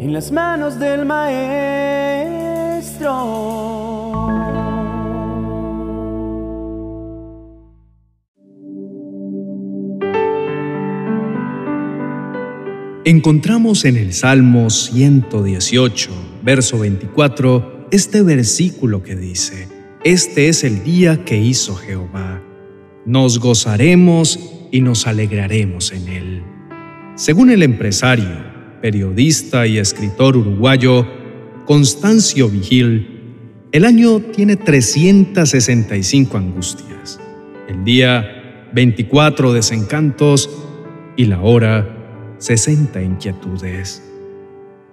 en las manos del Maestro. Encontramos en el Salmo 118, verso 24, este versículo que dice, Este es el día que hizo Jehová. Nos gozaremos y nos alegraremos en él. Según el empresario, periodista y escritor uruguayo Constancio Vigil, el año tiene 365 angustias, el día 24 desencantos y la hora 60 inquietudes.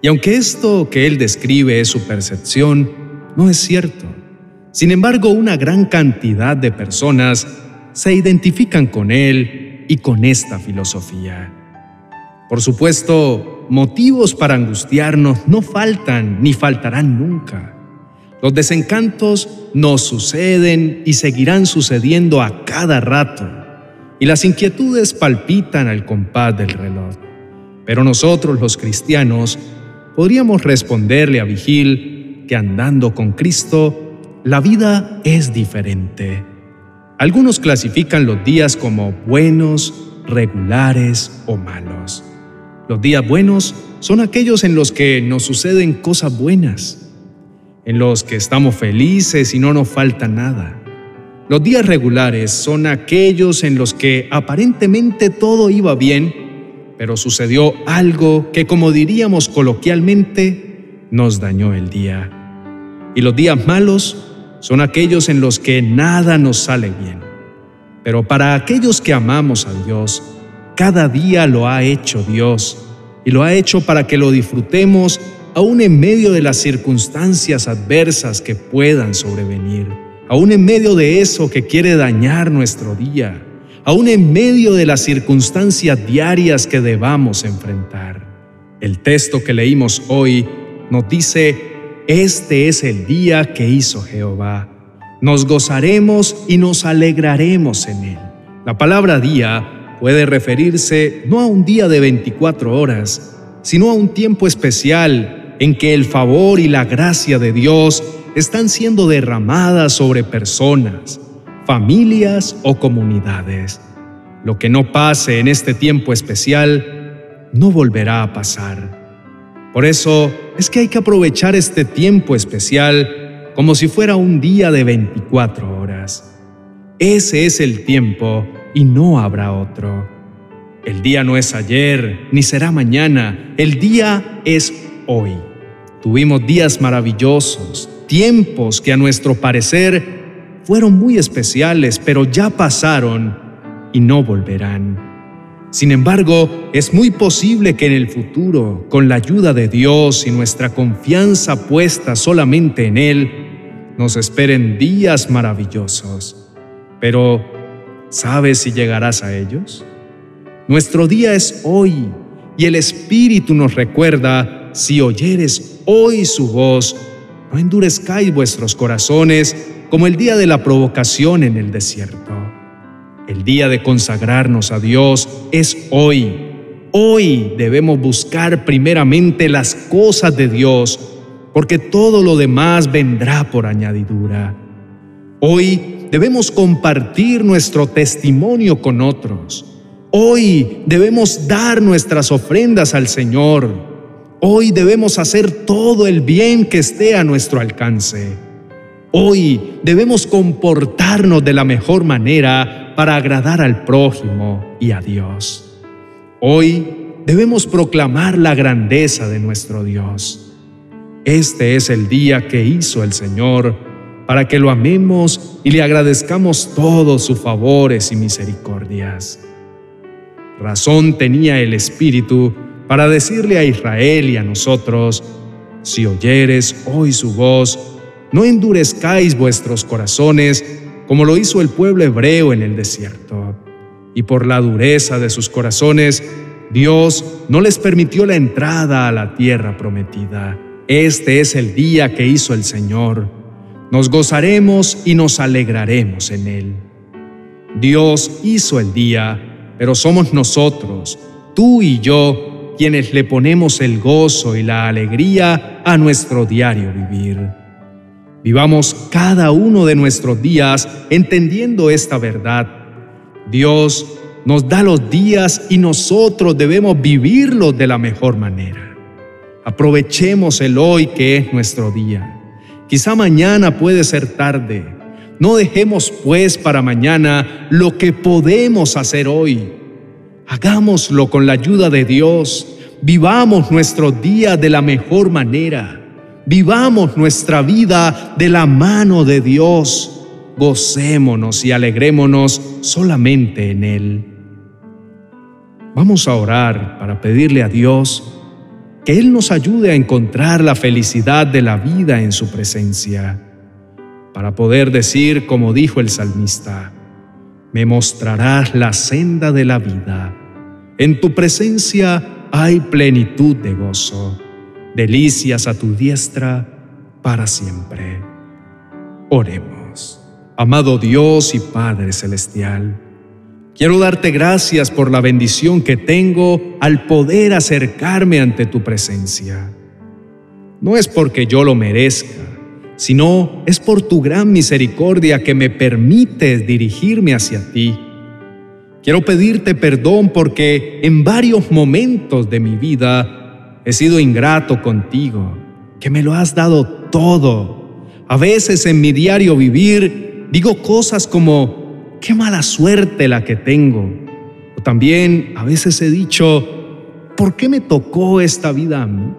Y aunque esto que él describe es su percepción, no es cierto. Sin embargo, una gran cantidad de personas se identifican con él y con esta filosofía. Por supuesto, motivos para angustiarnos no faltan ni faltarán nunca. Los desencantos nos suceden y seguirán sucediendo a cada rato, y las inquietudes palpitan al compás del reloj. Pero nosotros los cristianos podríamos responderle a Vigil que andando con Cristo, la vida es diferente. Algunos clasifican los días como buenos, regulares o malos. Los días buenos son aquellos en los que nos suceden cosas buenas, en los que estamos felices y no nos falta nada. Los días regulares son aquellos en los que aparentemente todo iba bien, pero sucedió algo que, como diríamos coloquialmente, nos dañó el día. Y los días malos son aquellos en los que nada nos sale bien. Pero para aquellos que amamos a Dios, cada día lo ha hecho Dios y lo ha hecho para que lo disfrutemos aún en medio de las circunstancias adversas que puedan sobrevenir, aún en medio de eso que quiere dañar nuestro día, aún en medio de las circunstancias diarias que debamos enfrentar. El texto que leímos hoy nos dice, este es el día que hizo Jehová. Nos gozaremos y nos alegraremos en él. La palabra día puede referirse no a un día de 24 horas, sino a un tiempo especial en que el favor y la gracia de Dios están siendo derramadas sobre personas, familias o comunidades. Lo que no pase en este tiempo especial no volverá a pasar. Por eso es que hay que aprovechar este tiempo especial como si fuera un día de 24 horas. Ese es el tiempo y no habrá otro. El día no es ayer, ni será mañana, el día es hoy. Tuvimos días maravillosos, tiempos que a nuestro parecer fueron muy especiales, pero ya pasaron y no volverán. Sin embargo, es muy posible que en el futuro, con la ayuda de Dios y nuestra confianza puesta solamente en Él, nos esperen días maravillosos. Pero ¿Sabes si llegarás a ellos? Nuestro día es hoy y el Espíritu nos recuerda, si oyeres hoy su voz, no endurezcáis vuestros corazones como el día de la provocación en el desierto. El día de consagrarnos a Dios es hoy. Hoy debemos buscar primeramente las cosas de Dios, porque todo lo demás vendrá por añadidura. Hoy debemos compartir nuestro testimonio con otros. Hoy debemos dar nuestras ofrendas al Señor. Hoy debemos hacer todo el bien que esté a nuestro alcance. Hoy debemos comportarnos de la mejor manera para agradar al prójimo y a Dios. Hoy debemos proclamar la grandeza de nuestro Dios. Este es el día que hizo el Señor para que lo amemos y le agradezcamos todos sus favores y misericordias. Razón tenía el Espíritu para decirle a Israel y a nosotros, si oyeres hoy su voz, no endurezcáis vuestros corazones como lo hizo el pueblo hebreo en el desierto. Y por la dureza de sus corazones, Dios no les permitió la entrada a la tierra prometida. Este es el día que hizo el Señor nos gozaremos y nos alegraremos en él. Dios hizo el día, pero somos nosotros, tú y yo, quienes le ponemos el gozo y la alegría a nuestro diario vivir. Vivamos cada uno de nuestros días entendiendo esta verdad. Dios nos da los días y nosotros debemos vivirlos de la mejor manera. Aprovechemos el hoy que es nuestro día. Quizá mañana puede ser tarde. No dejemos pues para mañana lo que podemos hacer hoy. Hagámoslo con la ayuda de Dios. Vivamos nuestro día de la mejor manera. Vivamos nuestra vida de la mano de Dios. Gocémonos y alegrémonos solamente en Él. Vamos a orar para pedirle a Dios que Él nos ayude a encontrar la felicidad de la vida en su presencia, para poder decir, como dijo el salmista, me mostrarás la senda de la vida. En tu presencia hay plenitud de gozo delicias a tu diestra para siempre. Oremos. Amado Dios y Padre Celestial, quiero darte gracias por la bendición que tengo al poder acercarme ante tu presencia. No es porque yo lo merezca, sino es por tu gran misericordia que me permites dirigirme hacia ti. Quiero pedirte perdón porque en varios momentos de mi vida he sido ingrato contigo, que me lo has dado todo. A veces en mi diario vivir digo cosas como, qué mala suerte la que tengo. O también a veces he dicho, ¿por qué me tocó esta vida a mí?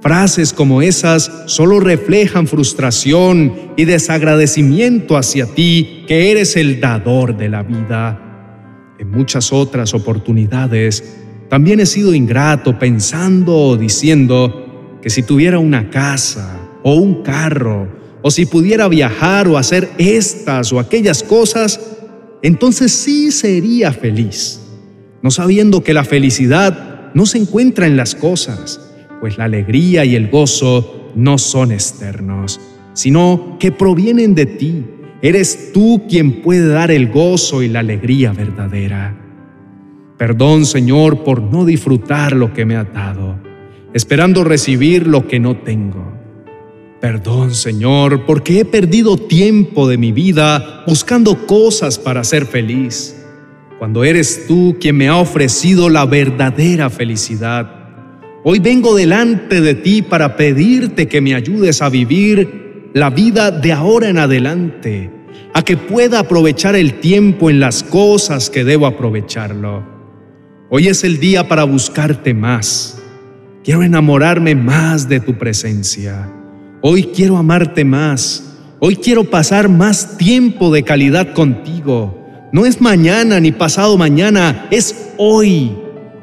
Frases como esas solo reflejan frustración y desagradecimiento hacia ti, que eres el dador de la vida. En muchas otras oportunidades también he sido ingrato pensando o diciendo que si tuviera una casa o un carro, o si pudiera viajar o hacer estas o aquellas cosas, entonces sí sería feliz, no sabiendo que la felicidad no se encuentra en las cosas, pues la alegría y el gozo no son externos, sino que provienen de ti. Eres tú quien puede dar el gozo y la alegría verdadera. Perdón, Señor, por no disfrutar lo que me ha dado, esperando recibir lo que no tengo. Perdón, Señor, porque he perdido tiempo de mi vida buscando cosas para ser feliz, cuando eres tú quien me ha ofrecido la verdadera felicidad. Hoy vengo delante de ti para pedirte que me ayudes a vivir la vida de ahora en adelante, a que pueda aprovechar el tiempo en las cosas que debo aprovecharlo. Hoy es el día para buscarte más. Quiero enamorarme más de tu presencia. Hoy quiero amarte más. Hoy quiero pasar más tiempo de calidad contigo. No es mañana ni pasado mañana, es hoy.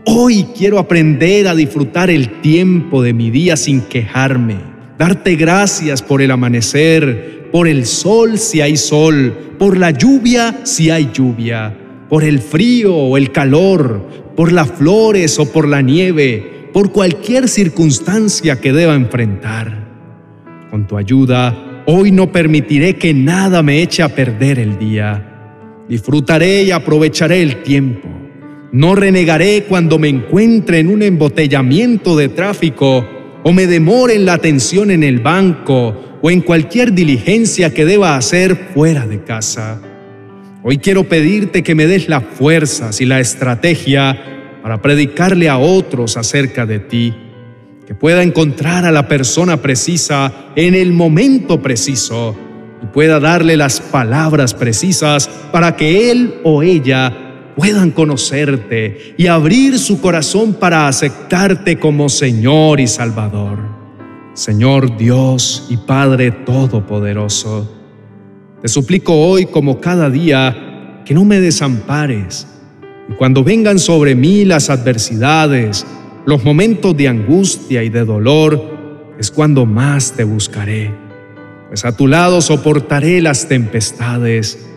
Hoy quiero aprender a disfrutar el tiempo de mi día sin quejarme. Darte gracias por el amanecer, por el sol si hay sol, por la lluvia si hay lluvia, por el frío o el calor, por las flores o por la nieve, por cualquier circunstancia que deba enfrentar. Con tu ayuda, hoy no permitiré que nada me eche a perder el día. Disfrutaré y aprovecharé el tiempo. No renegaré cuando me encuentre en un embotellamiento de tráfico o me demore en la atención en el banco o en cualquier diligencia que deba hacer fuera de casa. Hoy quiero pedirte que me des las fuerzas y la estrategia para predicarle a otros acerca de ti, que pueda encontrar a la persona precisa en el momento preciso y pueda darle las palabras precisas para que él o ella puedan conocerte y abrir su corazón para aceptarte como Señor y Salvador. Señor Dios y Padre Todopoderoso, te suplico hoy, como cada día, que no me desampares. Y cuando vengan sobre mí las adversidades, los momentos de angustia y de dolor, es cuando más te buscaré. Pues a tu lado soportaré las tempestades.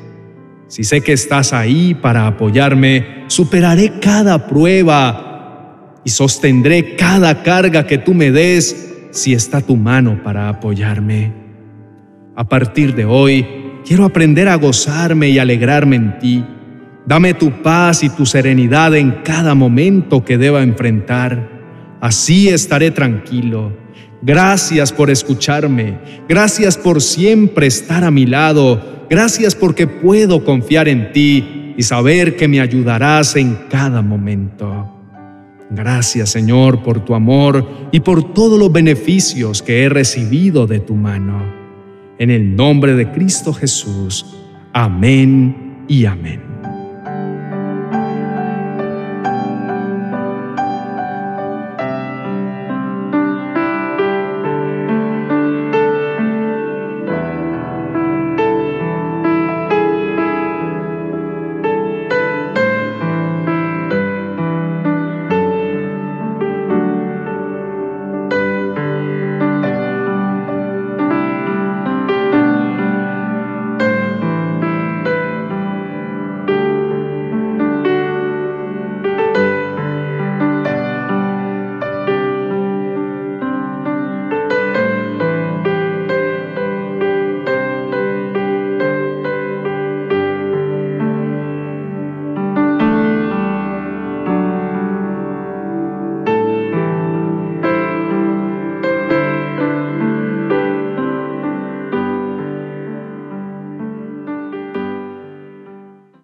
Si sé que estás ahí para apoyarme, superaré cada prueba y sostendré cada carga que tú me des si está tu mano para apoyarme. A partir de hoy, Quiero aprender a gozarme y alegrarme en ti. Dame tu paz y tu serenidad en cada momento que deba enfrentar. Así estaré tranquilo. Gracias por escucharme. Gracias por siempre estar a mi lado. Gracias porque puedo confiar en ti y saber que me ayudarás en cada momento. Gracias Señor por tu amor y por todos los beneficios que he recibido de tu mano. En el nombre de Cristo Jesús. Amén y amén.